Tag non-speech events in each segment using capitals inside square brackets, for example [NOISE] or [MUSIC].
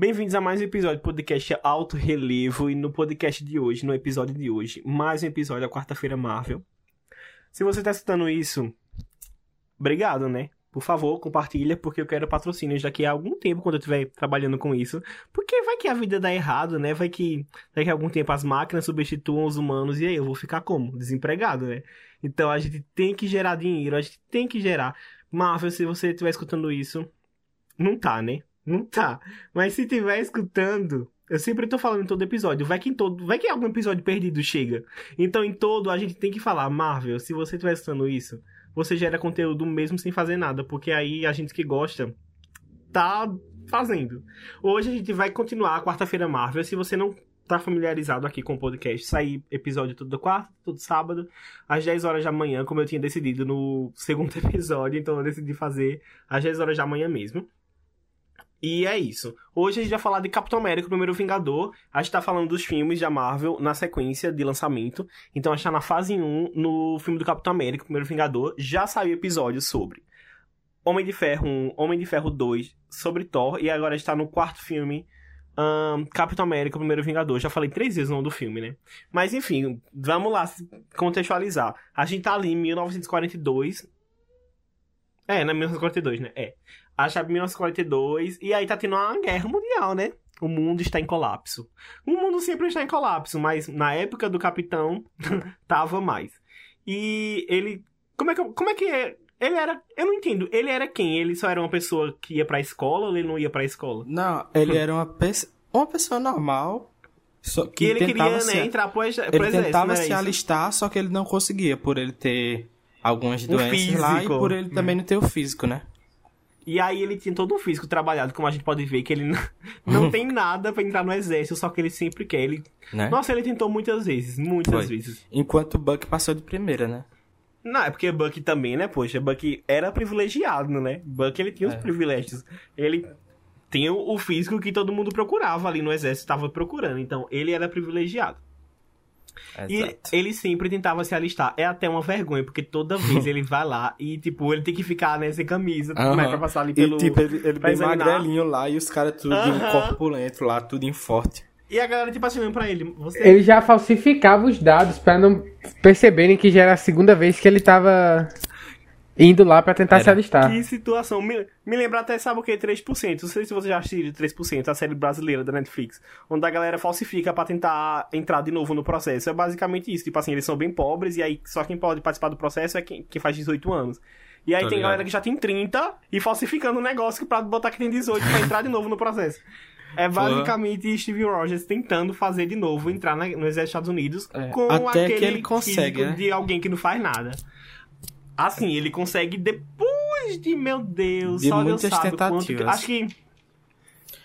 Bem-vindos a mais um episódio do podcast Alto Relevo. E no podcast de hoje, no episódio de hoje, mais um episódio da quarta-feira Marvel. Se você tá escutando isso, obrigado, né? Por favor, compartilha, porque eu quero patrocínios daqui a algum tempo, quando eu estiver trabalhando com isso. Porque vai que a vida dá errado, né? Vai que daqui a algum tempo as máquinas substituam os humanos e aí eu vou ficar como? Desempregado, né? Então a gente tem que gerar dinheiro, a gente tem que gerar. Marvel, se você estiver escutando isso, não tá, né? Não [LAUGHS] tá. Mas se estiver escutando, eu sempre tô falando em todo episódio. Vai que em todo, vai que algum episódio perdido chega. Então em todo a gente tem que falar, Marvel, se você estiver escutando isso, você gera conteúdo mesmo sem fazer nada, porque aí a gente que gosta tá fazendo. Hoje a gente vai continuar a quarta-feira Marvel. Se você não tá familiarizado aqui com o podcast, sair episódio todo quarta, todo sábado, às 10 horas da manhã, como eu tinha decidido no segundo [LAUGHS] episódio, então eu decidi fazer às 10 horas da manhã mesmo. E é isso. Hoje a gente vai falar de Capitão América, o primeiro Vingador. A gente tá falando dos filmes da Marvel na sequência de lançamento. Então a gente tá na fase 1, no filme do Capitão América, o primeiro Vingador. Já saiu episódio sobre Homem de Ferro 1, Homem de Ferro 2, sobre Thor. E agora a gente tá no quarto filme, um, Capitão América, o primeiro Vingador. Já falei três vezes o nome do filme, né? Mas enfim, vamos lá contextualizar. A gente tá ali em 1942. É, na 1942, né? É a chave 1942, e aí tá tendo uma guerra mundial, né? O mundo está em colapso. O mundo sempre está em colapso, mas na época do capitão [LAUGHS] tava mais. E ele. Como é que, como é, que é? Ele era. Eu não entendo. Ele era quem? Ele só era uma pessoa que ia pra escola ou ele não ia pra escola? Não, ele era uma, pe uma pessoa normal. Só que e ele queria, se, né, entrar pro, exército. Ele tentava se isso? alistar, só que ele não conseguia, por ele ter algumas doenças lá e por ele também não ter o físico, né? E aí ele tinha todo um físico trabalhado, como a gente pode ver, que ele [LAUGHS] não, não [LAUGHS] tem nada para entrar no exército, só que ele sempre quer. Ele... Né? Nossa, ele tentou muitas vezes, muitas Foi. vezes. Enquanto o Buck passou de primeira, né? Não, é porque Buck também, né? Poxa, Buck era privilegiado, né? Buck ele tinha é. os privilégios. Ele tinha o físico que todo mundo procurava ali no exército, estava procurando. Então, ele era privilegiado. Exato. E ele sempre tentava se alistar. É até uma vergonha, porque toda [LAUGHS] vez ele vai lá e, tipo, ele tem que ficar, né, sem camisa, uhum. né, pra passar ali pelo... E, tipo, ele, ele bem magrelinho lá e os caras tudo uhum. corpulento lá, tudo em forte. E a galera, tipo assim, pra ele... Você... Ele já falsificava os dados pra não perceberem que já era a segunda vez que ele tava indo lá para tentar Era. se alistar. Que situação. Me, me lembra até, sabe o que? 3%. Não sei se você já assistiu 3%, a série brasileira da Netflix. Onde a galera falsifica para tentar entrar de novo no processo. É basicamente isso. Tipo assim, eles são bem pobres e aí só quem pode participar do processo é quem, quem faz 18 anos. E aí Tô tem ligado. galera que já tem 30 e falsificando um negócio pra botar que tem 18 pra entrar de novo no processo. É basicamente Steve Rogers tentando fazer de novo entrar na, no exército dos Estados Unidos é, com até aquele que ele consegue, né? de alguém que não faz nada. Assim, ele consegue depois de, meu Deus, de só Deus sabe tentativas. Quanto, acho que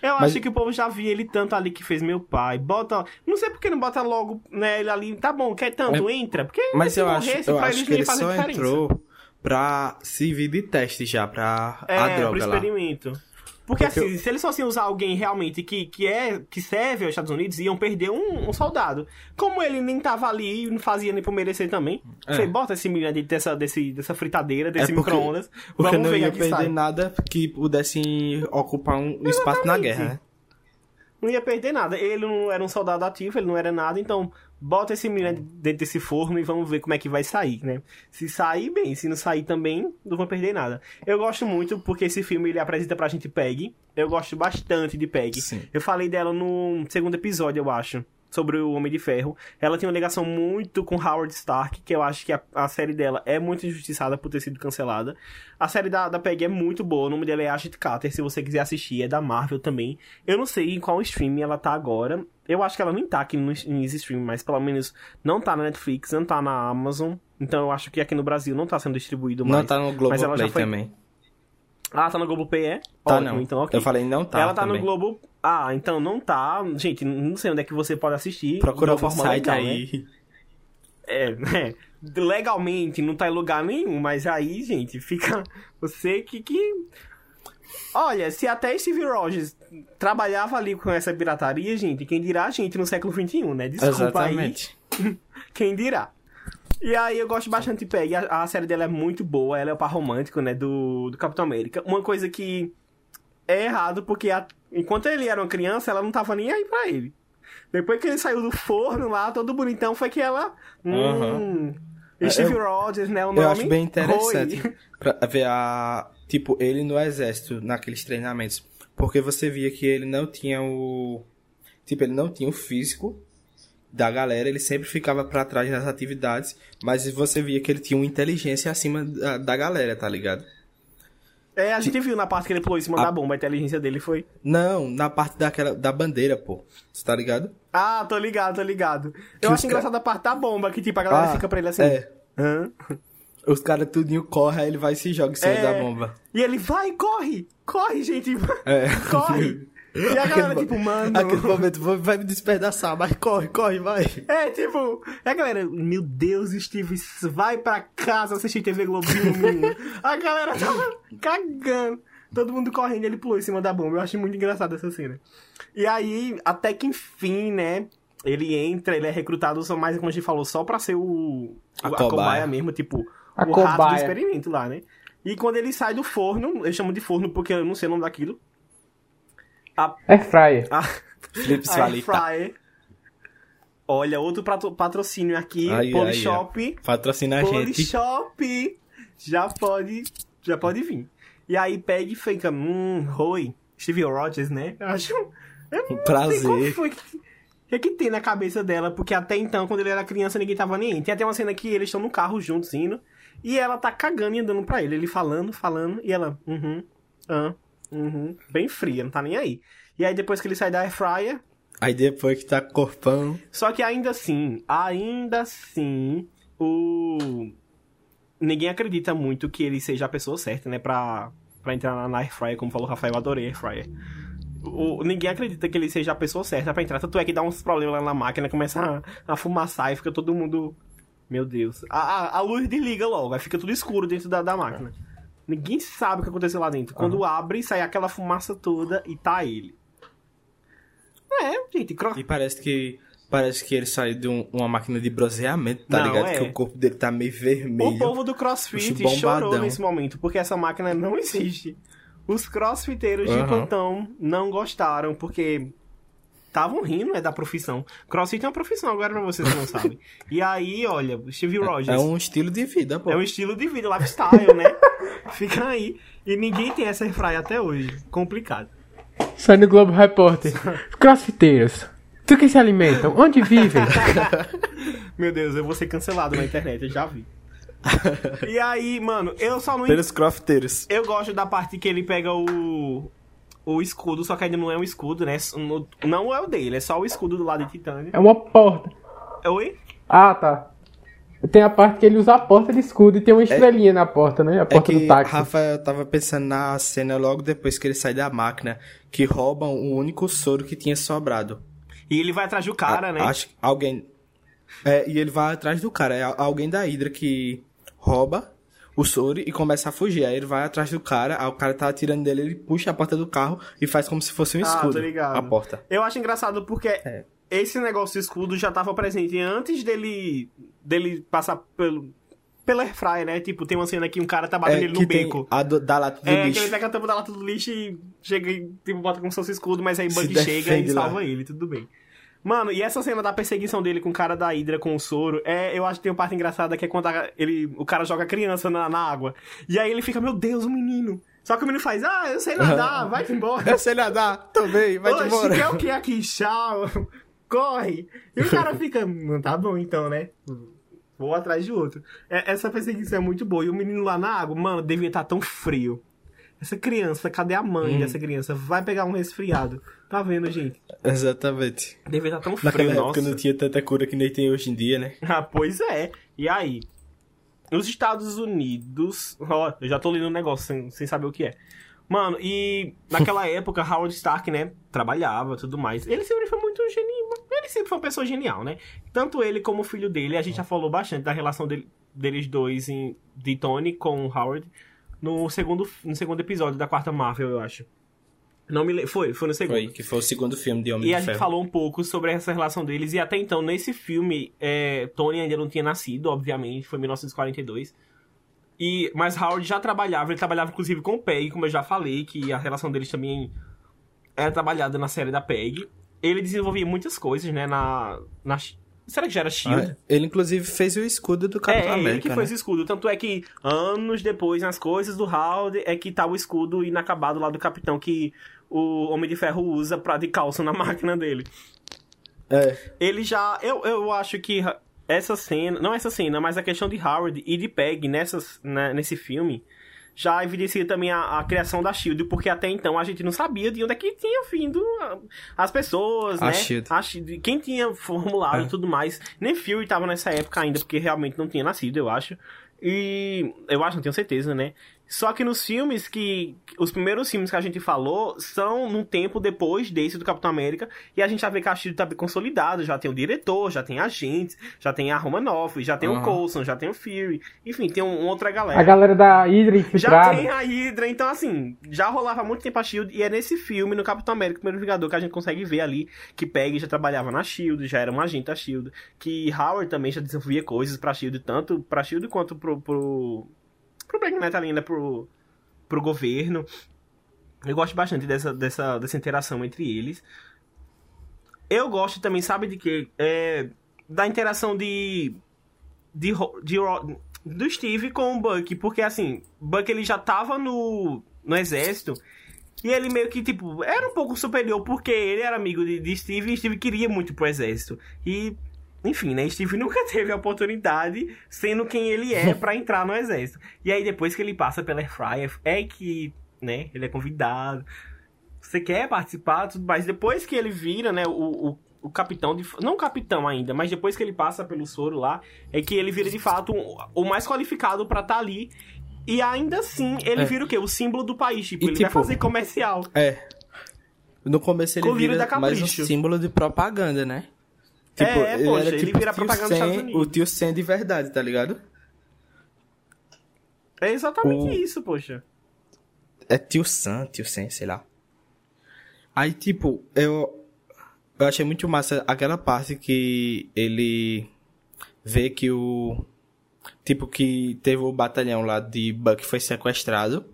eu Mas... acho que o povo já via ele tanto ali que fez meu pai. Bota. Não sei por que não bota logo, né, ele ali. Tá bom, quer tanto, é... entra. Porque Mas eu acho, eu acho que ele só diferença. entrou pra servir de teste já, pra é, a droga pro experimento. Lá. Porque, Porque assim, eu... se eles fossem usar alguém realmente que, que, é, que serve aos Estados Unidos, iam perder um, um soldado. Como ele nem tava ali e não fazia nem por merecer também. É. Você bota esse menino dessa, desse, dessa fritadeira, desse é micro-ondas. Porque não ia perder sai. nada que pudesse ocupar um Exatamente. espaço na guerra, né? Não ia perder nada. Ele não era um soldado ativo, ele não era nada, então bota esse menino dentro desse forno e vamos ver como é que vai sair, né? Se sair, bem. Se não sair também, não vão perder nada. Eu gosto muito porque esse filme ele apresenta pra gente Peg. Eu gosto bastante de Peg. Eu falei dela no segundo episódio, eu acho sobre o Homem de Ferro. Ela tem uma ligação muito com Howard Stark, que eu acho que a, a série dela é muito injustiçada por ter sido cancelada. A série da, da Peggy é muito boa, o nome dela é Ashton Carter, se você quiser assistir, é da Marvel também. Eu não sei em qual stream ela tá agora. Eu acho que ela nem tá aqui no, stream, mas pelo menos não tá na Netflix, não tá na Amazon. Então eu acho que aqui no Brasil não tá sendo distribuído mais. Não tá no Globoplay foi... também. Ah, tá no Globoplay, é? Tá Ótimo, não. Então, okay. Eu falei não tá Ela tá também. no Globo... Ah, então não tá. Gente, não sei onde é que você pode assistir. Procura o site legal, aí. Né? É, é, legalmente não tá em lugar nenhum, mas aí, gente, fica [LAUGHS] você que que Olha, se até Steve Rogers trabalhava ali com essa pirataria, gente, quem dirá a gente no século XXI, né? Desculpa Exatamente. aí. [LAUGHS] quem dirá. E aí eu gosto bastante de Peg. A, a, série dela é muito boa. Ela é o par romântico, né? Do, do Capitão América. Uma coisa que é errado porque a, Enquanto ele era uma criança, ela não tava nem aí pra ele. Depois que ele saiu do forno lá, todo bonitão, foi que ela. Hum, Steve eu, Rogers, né? O nome. Eu acho bem interessante [LAUGHS] pra ver a. Tipo, ele no exército, naqueles treinamentos. Porque você via que ele não tinha o. Tipo, ele não tinha o físico da galera, ele sempre ficava para trás nas atividades, mas você via que ele tinha uma inteligência acima da, da galera, tá ligado? É, a gente viu na parte que ele pulou em cima a... da bomba, a inteligência dele foi. Não, na parte daquela, da bandeira, pô. Você tá ligado? Ah, tô ligado, tô ligado. Que Eu acho engraçado ca... a parte da bomba, que tipo, a galera ah, fica pra ele assim. É. Hã? Os caras tudinho corre, aí ele vai e se joga em cima é... da bomba. E ele vai, corre! Corre, gente! É. [LAUGHS] Corre! [LAUGHS] E a galera, tipo, mano. Aquele momento vai me despedaçar, mas corre, corre, vai. É, tipo, é a galera, meu Deus, Steve, vai pra casa assistir TV Globinho. A galera tava cagando. Todo mundo correndo, ele pulou em cima da bomba. Eu achei muito engraçado essa cena. E aí, até que enfim, né? Ele entra, ele é recrutado, só mais como a gente falou, só pra ser o. A, a cobaia. cobaia mesmo, tipo, a o cobaia. rato do experimento lá, né? E quando ele sai do forno, eu chamo de forno porque eu não sei o nome daquilo. A... Air fryer. A... [LAUGHS] Flips Air fryer. Olha, outro patrocínio aqui, aí, Polishop. Aí, Patrocina a gente. Polishop. Já pode, já pode vir. E aí pede e fica, hum, Roy, Steve Rogers, né? Eu acho um prazer. Foi que, que, que tem na cabeça dela? Porque até então, quando ele era criança, ninguém tava nem. Tem até uma cena que eles estão no carro juntos indo. E ela tá cagando e andando pra ele. Ele falando, falando. E ela, uhum, ah, Uhum. Bem fria, não tá nem aí. E aí depois que ele sai da air fryer. Aí depois que tá corpão. Só que ainda assim, ainda assim, o. Ninguém acredita muito que ele seja a pessoa certa, né? Pra, pra entrar na air fryer, como falou o Rafael, eu adorei air fryer. O, ninguém acredita que ele seja a pessoa certa pra entrar. Tanto é que dá uns problemas lá na máquina, começa a, a fumaçar e fica todo mundo. Meu Deus. A, a, a luz desliga logo, aí fica tudo escuro dentro da, da máquina. Ninguém sabe o que aconteceu lá dentro. Quando uhum. abre, sai aquela fumaça toda e tá ele. É, gente, cro... E parece que. Parece que ele saiu de um, uma máquina de bronzeamento, tá não, ligado? É. Que o corpo dele tá meio vermelho. O povo do CrossFit chorou nesse momento, porque essa máquina não existe. Os crossfiteiros uhum. de plantão não gostaram, porque estavam rindo, é da profissão. Crossfit é uma profissão, agora pra vocês que não sabem. [LAUGHS] E aí, olha, Steve é, Rogers. É um estilo de vida, pô. É um estilo de vida, lifestyle, né? [LAUGHS] Fica aí. E ninguém tem essa airfryer até hoje. Complicado. Sai no Globo Repórter. Crossfiteiros. Do que se alimentam? Onde vivem? [LAUGHS] Meu Deus, eu vou ser cancelado na internet, eu já vi. [LAUGHS] e aí, mano, eu só não. Pelos crossfiteiros. Eu gosto da parte que ele pega o. O escudo, só que ainda não é um escudo, né? Não é o dele, é só o escudo do lado de titânio. É uma porta. Oi? Ah, tá. Tem a parte que ele usa a porta de escudo e tem uma é- estrelinha é, na porta, né? A porta é do táxi. Rafa tava pensando na cena logo depois que ele sai da máquina, que roubam o único soro que tinha sobrado. E ele vai atrás do cara, a, né? Acho que alguém. É, e ele vai atrás do cara. É alguém da Hydra que rouba o soro e começa a fugir. Aí ele vai atrás do cara, aí o cara tá atirando dele, ele puxa a porta do carro e faz como se fosse um ah, escudo. Ah, a porta. Eu acho engraçado porque é. Esse negócio de escudo já tava presente antes dele dele passar pelo pela airfryer, né? Tipo, tem uma cena que um cara tá batendo é, ele no beco. A do, da lata do é, lixo. É, que ele pega a tampa da lata do lixo e chega e tipo, bota como se fosse escudo, mas aí Bug chega e salva lá. ele, tudo bem. Mano, e essa cena da perseguição dele com o cara da Hydra com o soro, é, eu acho que tem uma parte engraçada que é quando a, ele, o cara joga a criança na, na água. E aí ele fica, meu Deus, o menino. Só que o menino faz, ah, eu sei nadar, [LAUGHS] vai embora. Eu sei nadar, também, vai Oxe, embora. quer o que aqui? Tchau, corre. E o cara [LAUGHS] fica, não tá bom então, né? Vou atrás de outro. É, essa perseguição é muito boa. E o menino lá na água, mano, devia estar tá tão frio. Essa criança, cadê a mãe hum. dessa criança? Vai pegar um resfriado. Tá vendo, gente? Exatamente. Devia estar tá tão frio, Naquela nossa. época não tinha tanta cura que nem tem hoje em dia, né? Ah, pois é. E aí? Nos Estados Unidos... Ó, eu já tô lendo um negócio sem, sem saber o que é. Mano, e naquela [LAUGHS] época, Howard Stark, né, trabalhava tudo mais. Ele sempre foi muito genial. Ele sempre foi uma pessoa genial, né? Tanto ele como o filho dele, a gente já falou bastante da relação dele, deles dois, em, de Tony com Howard, no segundo, no segundo episódio da quarta Marvel, eu acho. Não me Foi, foi no segundo. Foi, que foi o segundo filme de Homem e de Ferro. E a gente falou um pouco sobre essa relação deles. E até então, nesse filme, é, Tony ainda não tinha nascido, obviamente. Foi em 1942. E, mas Howard já trabalhava, ele trabalhava inclusive com o Peggy, como eu já falei, que a relação deles também era trabalhada na série da PEG. Ele desenvolvia muitas coisas, né, na... na será que já era S.H.I.E.L.D.? Ah, Ele, inclusive, fez o escudo do Capitão é, ele América, que né? fez o escudo. Tanto é que anos depois, nas coisas do Howard, é que tá o escudo inacabado lá do Capitão que o Homem de Ferro usa pra de calça na máquina dele. É, Ele já. Eu, eu acho que essa cena. Não essa cena, mas a questão de Howard e de Peg nessas, né, nesse filme. Já evidencia também a, a criação da Shield, porque até então a gente não sabia de onde é que tinha vindo as pessoas, A né? SHIELD. A SHIELD. Quem tinha formulado É. e tudo mais. Nem Fury tava nessa época ainda, porque realmente não tinha nascido, eu acho. E eu acho, não tenho certeza, né? Só que nos filmes que. Os primeiros filmes que a gente falou são num tempo depois desse do Capitão América. E a gente já vê que a Shield tá bem consolidado. Já tem o diretor, já tem agentes, já tem a Romanoff, já tem o Aham. Coulson, já tem o Fury. Enfim, tem um, outra galera. A galera da Hydra Já infiltrada. tem a Hydra, então assim, já rolava há muito tempo a SHIELD, e é nesse filme, no Capitão América, o Primeiro Vingador, que a gente consegue ver ali que Peggy já trabalhava na SHIELD, já era um agente da SHIELD, que Howard também já desenvolvia coisas pra SHIELD, tanto pra SHIELD quanto pro, pro, pro Black Metal ainda, pro, pro governo. Eu gosto bastante dessa, dessa, dessa interação entre eles. Eu gosto também, sabe de quê? É, da interação de de, de Ro- do Steve com o Buck, porque assim, Buck ele já tava no, no exército e ele meio que, tipo, era um pouco superior porque ele era amigo de, de Steve e Steve queria muito pro exército. E, enfim, né, Steve nunca [LAUGHS] teve a oportunidade, sendo quem ele é, pra entrar no exército. E aí depois que ele passa pela Air Fryer, é que, né, ele é convidado. Você quer participar, tudo mais. Depois que ele vira, né, o, o, o capitão de. Não capitão ainda, mas depois que ele passa pelo soro lá, é que ele vira de fato um- o mais qualificado pra estar ali. E ainda assim, ele É. vira o quê? O símbolo do país. Tipo, E, ele vai tipo, fazer comercial. é. No começo ele Com o vírus vira mais um símbolo de propaganda, né? É, poxa, ele vira o tio propaganda dos Sam- Estados Unidos. O tio Sam de verdade, tá ligado? É exatamente o- isso, poxa. É tio Sam, tio Sam, sei lá. Aí, tipo, eu, eu achei muito massa aquela parte que ele vê que o. Tipo, que teve o batalhão lá de Buck foi sequestrado.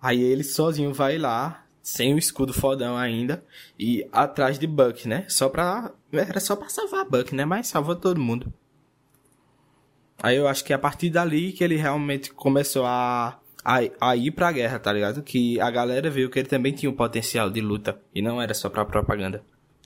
Aí ele sozinho vai lá, sem o escudo fodão ainda, e atrás de Buck, né? Só pra. Era só pra salvar Buck, né? Mas salvou todo mundo. Aí eu acho que é a partir dali que ele realmente começou a, a, a ir pra guerra, tá ligado? Que a galera viu que ele também tinha um potencial de luta. E não era só pra propaganda.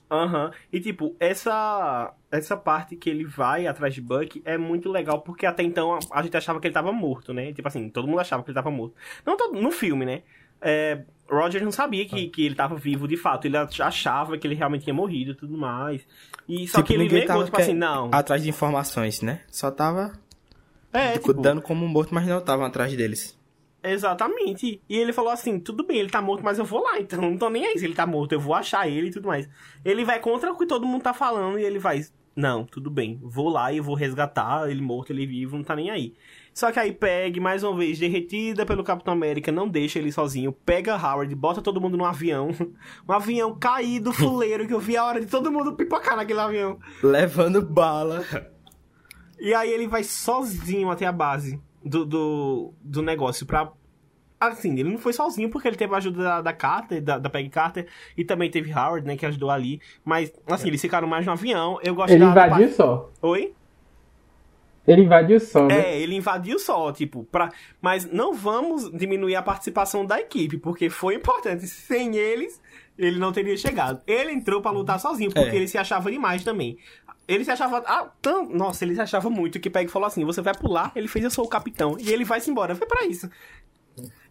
Aham. E tipo, essa essa parte que ele vai atrás de Buck é muito legal, porque até então a, a gente achava que ele tava morto, né? Tipo assim, todo mundo achava que ele tava morto. Não todo, no filme, né? É, Roger não sabia que, Ah. que ele tava vivo de fato. Ele achava que ele realmente tinha morrido e tudo mais. E só Tipo, que ele negou, tava tipo assim, não. Atrás de informações, né? Só tava É, tipo, dando como morto, mas não estavam atrás deles. Exatamente. E ele falou assim: tudo bem, ele tá morto, mas eu vou lá, então [LAUGHS] não tô nem aí se ele tá morto, eu vou achar ele e tudo mais. Ele vai contra o que todo mundo tá falando e ele vai. Não, tudo bem, vou lá e vou resgatar ele morto, ele vivo, não tá nem aí. Só que aí Peg, mais uma vez, derretida pelo Capitão América, não deixa ele sozinho, pega Howard, bota todo mundo no avião. [LAUGHS] Um avião caído, fuleiro, que eu vi a hora de todo mundo pipocar naquele avião. Levando bala. E aí ele vai sozinho até a base do, do, do negócio pra. Assim, ele não foi sozinho porque ele teve a ajuda da, da Carter, da, da Peggy Carter, e também teve Howard, né, que ajudou ali. Mas, assim, eles ficaram mais no avião. Eu gosto Ele da. da invadiu parte- só. Oi? Ele invadiu só, né? É, ele invadiu só, tipo, pra... mas não vamos diminuir a participação da equipe, porque foi importante. Sem eles, ele não teria chegado. Ele entrou pra lutar sozinho, porque É. ele se achava demais também. Ele se achava. Ah, tão... Nossa, ele se achava muito que Peg falou assim: você vai pular, ele fez, eu sou o capitão. E ele vai se embora. Foi pra isso.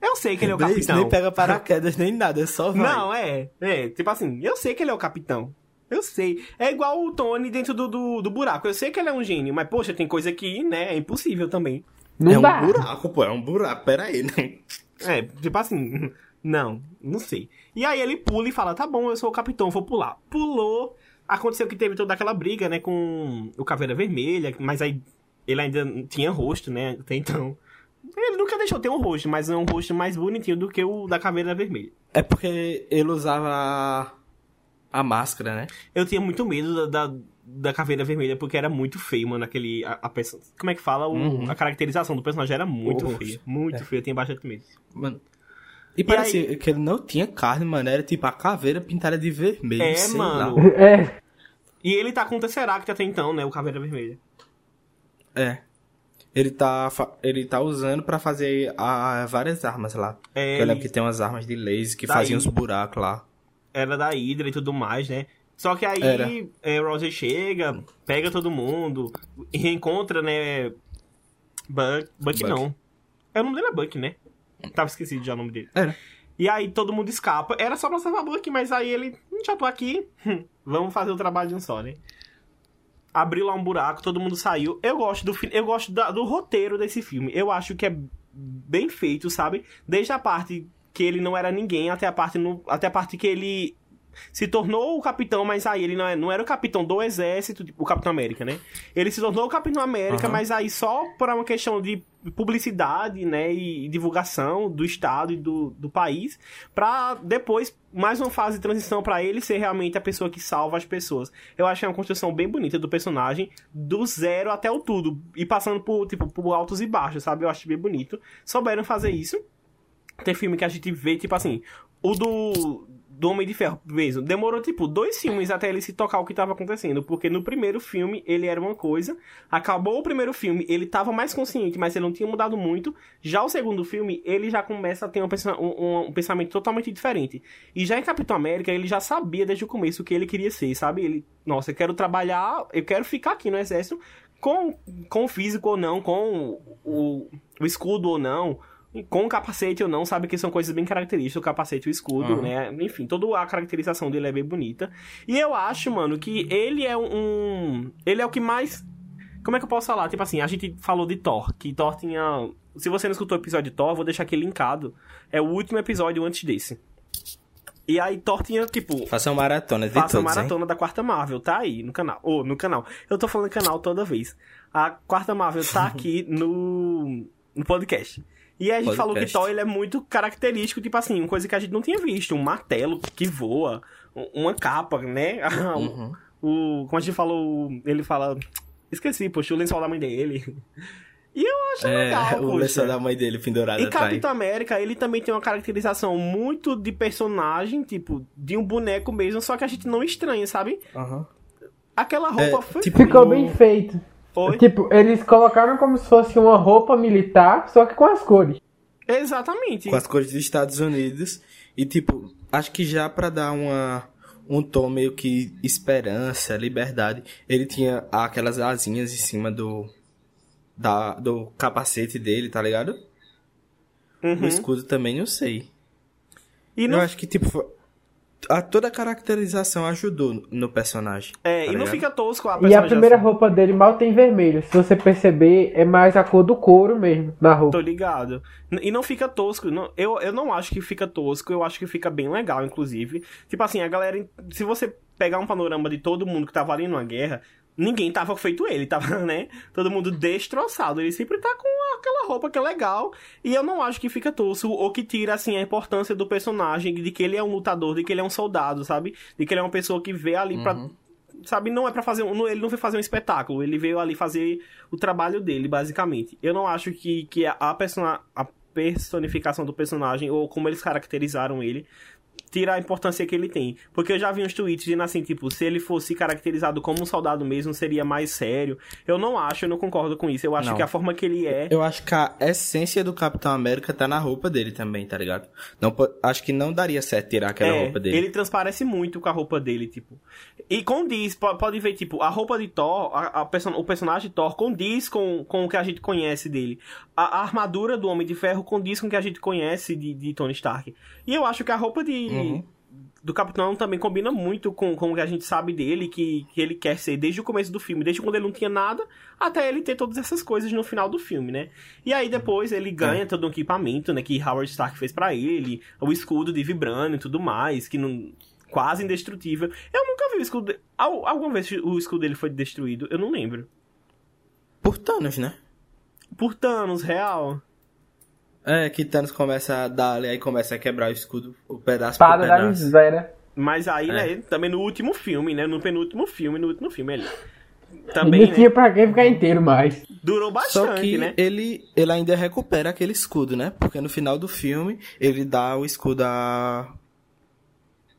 Eu sei que ele é o capitão. nem pega paraquedas, nem nada, só vai. Não, é. É, tipo assim, eu sei que ele é o capitão. Eu sei. É igual o Tony dentro do, do, do buraco. Eu sei que ele é um gênio, mas, poxa, tem coisa que, né, é impossível também. Não é um dá. buraco, pô, é um buraco, pera aí, não. É, tipo assim, [LAUGHS] não, não sei. E aí ele pula e fala, tá bom, eu sou o capitão, vou pular. Pulou, aconteceu que teve toda aquela briga, né, com o Caveira Vermelha, mas aí ele ainda tinha rosto, né, até então. Ele nunca deixou ter um rosto, mas é um rosto mais bonitinho do que o da Caveira Vermelha. É porque ele usava a, máscara, né? Eu tinha muito medo da, da, da Caveira Vermelha, porque era muito feio, mano, aquele... A, a perso- Como é que fala? O- Uhum. A caracterização do personagem era muito O feia. Muito É. feia, eu tenho bastante medo. Mano, E parecia que ele não tinha carne, mano. Era tipo a caveira pintada de vermelho. É, sei mano. lá. [LAUGHS] É. E ele tá com o Tesseract até então, né? O Caveira Vermelha. É. Ele tá, ele tá usando pra fazer a, várias armas lá. É, eu lembro ele- que tem umas armas de laser que Daí. faziam os buracos lá. Era da Hydra e tudo mais, né? Só que aí Era. é, Roger chega, pega todo mundo, e reencontra, né? Buck, Buck Buck. não. É, o nome dele é Buck, né? Tava esquecido já o nome dele. Era. E aí todo mundo escapa. Era só pra salvar Buck, mas aí ele. "Hum, Já tô aqui. hum, Vamos fazer o trabalho de um só, né? Abriu lá um buraco, todo mundo saiu. Eu gosto do eu gosto da- do roteiro desse filme. Eu acho que é bem feito, sabe? Desde a parte que ele não era ninguém até a parte no, até a parte que ele se tornou o capitão, mas aí ele não, é- não era o capitão do exército, tipo, o Capitão América, né? Ele se tornou o Capitão América, Aham. mas aí só por uma questão de publicidade, né, e divulgação do estado e do, do país, pra depois mais uma fase de transição pra ele ser realmente a pessoa que salva as pessoas. Eu achei uma construção bem bonita do personagem, do zero até o tudo, e passando por, tipo, por altos e baixos, sabe? Eu acho bem bonito. Souberam fazer isso. Tem filme que a gente vê, tipo assim, o do, do Homem de Ferro mesmo. Demorou, tipo, dois filmes até ele se tocar o que tava acontecendo. Porque no primeiro filme ele era uma coisa. Acabou o primeiro filme, ele tava mais consciente, mas ele não tinha mudado muito. Já o segundo filme, ele já começa a ter um, um- um pensamento totalmente diferente. E já em Capitão América, ele já sabia desde o começo o que ele queria ser, sabe? Ele, nossa, eu quero trabalhar, eu quero ficar aqui no exército. Com, com o físico ou não, com o, o escudo ou não, com o capacete ou não, sabe que são coisas bem características, o capacete e o escudo, Aham. né? Enfim, toda a caracterização dele é bem bonita. E eu acho, mano, que ele é um. Ele é o que mais. Como é que eu posso falar? Tipo assim, a gente falou de Thor, que Thor tinha. Se você não escutou o episódio de Thor, vou deixar aqui linkado. É o último episódio antes desse. E aí Thor tinha, tipo, Faça uma maratona de Faça a todos, hein? maratona da quarta Marvel, tá aí no canal. Ou no canal. Eu tô falando canal toda vez. A quarta Marvel tá [LAUGHS] aqui no, no podcast. E a gente Podcast. falou que Thor ele é muito característico, tipo assim, uma coisa que a gente não tinha visto. Um martelo que voa, um- uma capa, né? [LAUGHS] Uhum. o, como a gente falou, ele fala. Esqueci, poxa, o lençol da mãe dele. E eu acho É, legal, o poxa. lençol da mãe dele pendurado E atrás. Capitão América, ele também tem uma caracterização muito de personagem, tipo, de um boneco mesmo, só que a gente não estranha, sabe? Aham. Aquela roupa É, foi. tipo, Ficou bem feito. Foi. Tipo, eles colocaram como se fosse uma roupa militar, só que com as cores. Exatamente. Com as cores dos Estados Unidos. E, tipo, acho que já pra dar uma... Um tom meio que esperança, liberdade. Ele tinha aquelas asinhas em cima do... Da, do capacete dele, tá ligado? Uhum. O escudo também, não sei. E Eu não, acho que, tipo, foi- a, toda a caracterização ajudou no personagem. é, tá e não ligado? fica tosco a E a primeira assim. roupa dele mal tem vermelho. Se você perceber, é mais a cor do couro mesmo, na Tô roupa. ligado. N- E não fica tosco. Não, eu, eu não acho que fica tosco, eu acho que fica bem legal, inclusive. Tipo assim, a galera. Se você pegar um panorama de todo mundo que tava ali numa guerra, ninguém tava feito ele, tava, [LAUGHS] né? Todo mundo destroçado. Ele sempre tá com aquela roupa que é legal. E eu não acho que fica tosco ou que tira, assim, a importância do personagem, de que ele é um lutador, de que ele é um soldado, sabe? De que ele é uma pessoa que vê ali pra Uhum. sabe, não é para fazer, um- não- ele não veio fazer um espetáculo, ele veio ali fazer o trabalho dele, basicamente. Eu não acho que, que a, a, persona, a personificação do personagem, ou como eles caracterizaram ele, tira a importância que ele tem. Porque eu já vi uns tweets dizendo assim, tipo, se ele fosse caracterizado como um soldado mesmo, seria mais sério. Eu não acho, eu não concordo com isso. Eu acho Não. que a forma que ele é... Eu acho que a essência do Capitão América tá na roupa dele também, tá ligado? Não, acho que não daria certo tirar aquela É, roupa dele. Ele transparece muito com a roupa dele, tipo. E condiz, po- pode ver, tipo, a roupa de Thor, a, a perso- o personagem Thor condiz com, com o que a gente conhece dele. A, a armadura do Homem de Ferro condiz com o que a gente conhece de, de Tony Stark. E eu acho que a roupa de. Uhum. Do Capitão também combina muito com, com o que a gente sabe dele, que, que ele quer ser desde o começo do filme, desde quando ele não tinha nada, até ele ter todas essas coisas no final do filme, né? E aí depois ele ganha todo um equipamento, né, que Howard Stark fez pra ele, o escudo de vibrânio e tudo mais, que não quase indestrutível. Eu nunca vi o escudo. de- Alguma vez o escudo dele foi destruído? Eu não lembro. Por Thanos, né? Por Thanos, real. É, que Thanos começa a dar ali, aí começa a quebrar o escudo, o pedaço Espada por da pedaço. Zera. Mas aí, É. né, também no último filme, né? No penúltimo filme, no último filme ali. Também, não né? tinha pra que ficar inteiro mais. Durou Só bastante, que né? ele, ele ainda recupera aquele escudo, né? Porque no final do filme, ele dá o escudo a...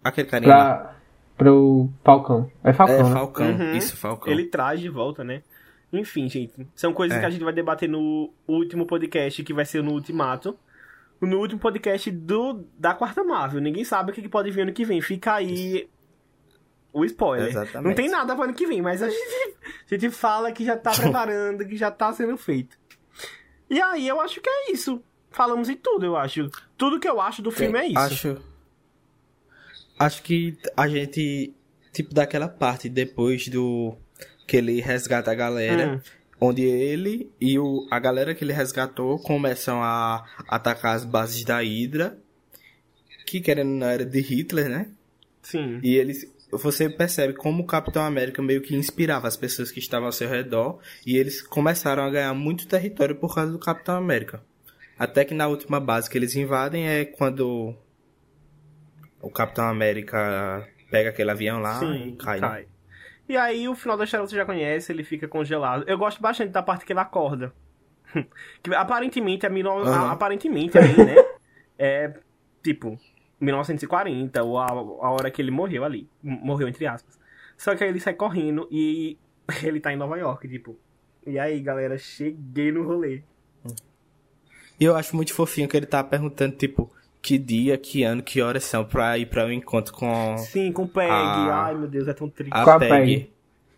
Aquele carinha lá. Pra, pro Falcão. É Falcão, É, né? Falcão. Uhum. Isso, Falcão. Ele traz de volta, né? Enfim, gente. São coisas É. que a gente vai debater no último podcast, que vai ser no Ultimato. No último podcast do, da quarta Marvel. Ninguém sabe o que pode vir ano que vem. Fica aí o spoiler. Exatamente. Não tem nada pro ano que vem, mas a gente, a gente fala que já tá [LAUGHS] preparando, que já tá sendo feito. E aí, eu acho que é isso. Falamos em tudo, eu acho. Tudo que eu acho do filme é isso. Acho. Acho que a gente, tipo, daquela parte depois do. Que ele resgata a galera. Hum. Onde ele e o, a galera que ele resgatou começam a atacar as bases da Hydra. Que querendo na era de Hitler, né? Sim. E eles. Você percebe como o Capitão América meio que inspirava as pessoas que estavam ao seu redor. E eles começaram a ganhar muito território por causa do Capitão América. Até que na última base que eles invadem é quando o Capitão América pega aquele avião lá Sim, e cai. né? E aí, o final da história você já conhece, ele fica congelado. Eu gosto bastante da parte que ele acorda. [LAUGHS] que aparentemente é mil... Aham. aparentemente ali, né? [LAUGHS] É tipo 1940, ou a, a hora que ele morreu ali. Morreu entre aspas. Só que aí ele sai correndo e [LAUGHS] ele tá em Nova York, tipo. E aí, galera, cheguei no rolê. E eu acho muito fofinho que ele tá perguntando, tipo, que dia, que ano, que horas são pra ir pra um encontro com Sim, com o Peg. Ah. Ai, meu Deus, é tão triste. a, Com a Peg. Peg.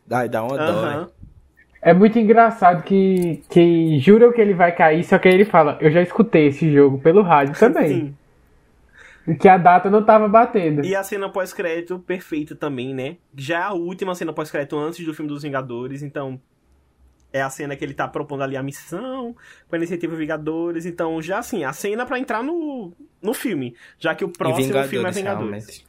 Ai, dá uma dó, Aham. né? É muito engraçado que, que juram que ele vai cair, só que aí ele fala, eu já escutei esse jogo pelo rádio também. Sim. Que a data não tava batendo. E a cena pós-crédito perfeita também, né? Já é a última cena pós-crédito antes do filme dos Vingadores, então. É a cena que ele tá propondo ali a missão com a iniciativa Vingadores. Então, já assim, a cena pra entrar no, no filme. Já que o próximo filme é Vingadores. realmente.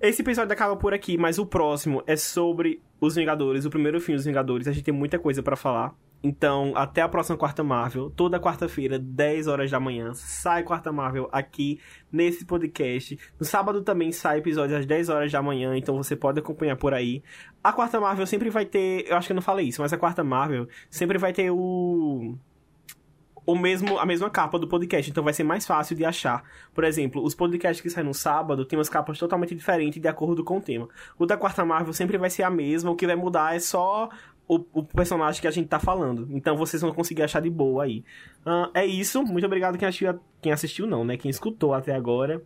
Esse episódio acaba por aqui, mas o próximo é sobre os Vingadores, o primeiro filme dos Vingadores. A gente tem muita coisa pra falar. Então, até a próxima quarta Marvel. Toda quarta-feira, 10 horas da manhã, sai quarta Marvel aqui nesse podcast. No sábado também sai episódio às 10 horas da manhã, então você pode acompanhar por aí. A quarta Marvel sempre vai ter, eu acho que eu não falei isso, mas a quarta Marvel sempre vai ter o o mesmo, a mesma capa do podcast, então vai ser mais fácil de achar. Por exemplo, os podcasts que saem no sábado têm umas capas totalmente diferentes de acordo com o tema. O da Quarta Marvel sempre vai ser a mesma, o que vai mudar é só o, o personagem que a gente tá falando. Então vocês vão conseguir achar de boa aí. Ah, é isso, muito obrigado quem assistiu, quem assistiu não, né? Quem escutou até agora.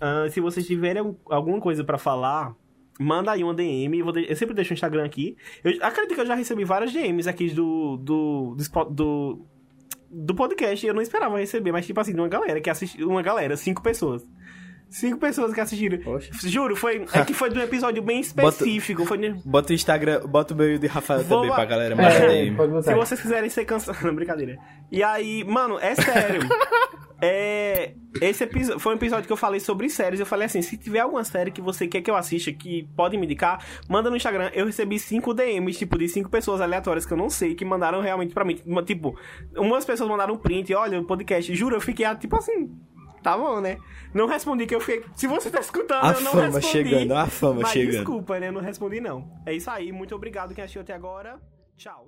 Ah, se vocês tiverem algum- alguma coisa pra falar, manda aí uma DM. Eu, de- eu sempre deixo o Instagram aqui. Eu acredito que eu já recebi várias DMs aqui do, do, do, do podcast. Eu não esperava receber, mas tipo assim, de uma galera que assistiu. Uma galera, cinco pessoas. Cinco pessoas que assistiram. Poxa. Juro, foi, é que foi de um episódio bem [LAUGHS] específico. Foi de- Bota o Instagram, bota o meu de Rafael Vou também pra galera É, Se vocês quiserem ser cancelados. [LAUGHS] Não, brincadeira. E aí, mano, é sério. [LAUGHS] é. Esse episódio foi um episódio que eu falei sobre séries. Eu falei assim: se tiver alguma série que você quer que eu assista, que pode me indicar, manda no Instagram. Eu recebi cinco DMs, tipo, de cinco pessoas aleatórias que eu não sei, que mandaram realmente pra mim. Tipo, umas pessoas mandaram um print, olha, o podcast. Juro, eu fiquei, tipo assim. Tá bom, né? Não respondi, que eu fiquei. Se você tá escutando, A eu não fama respondi. chegando, a fama Mas chegando. desculpa, né? Eu não respondi, não. É isso aí. Muito obrigado quem assistiu até agora. Tchau.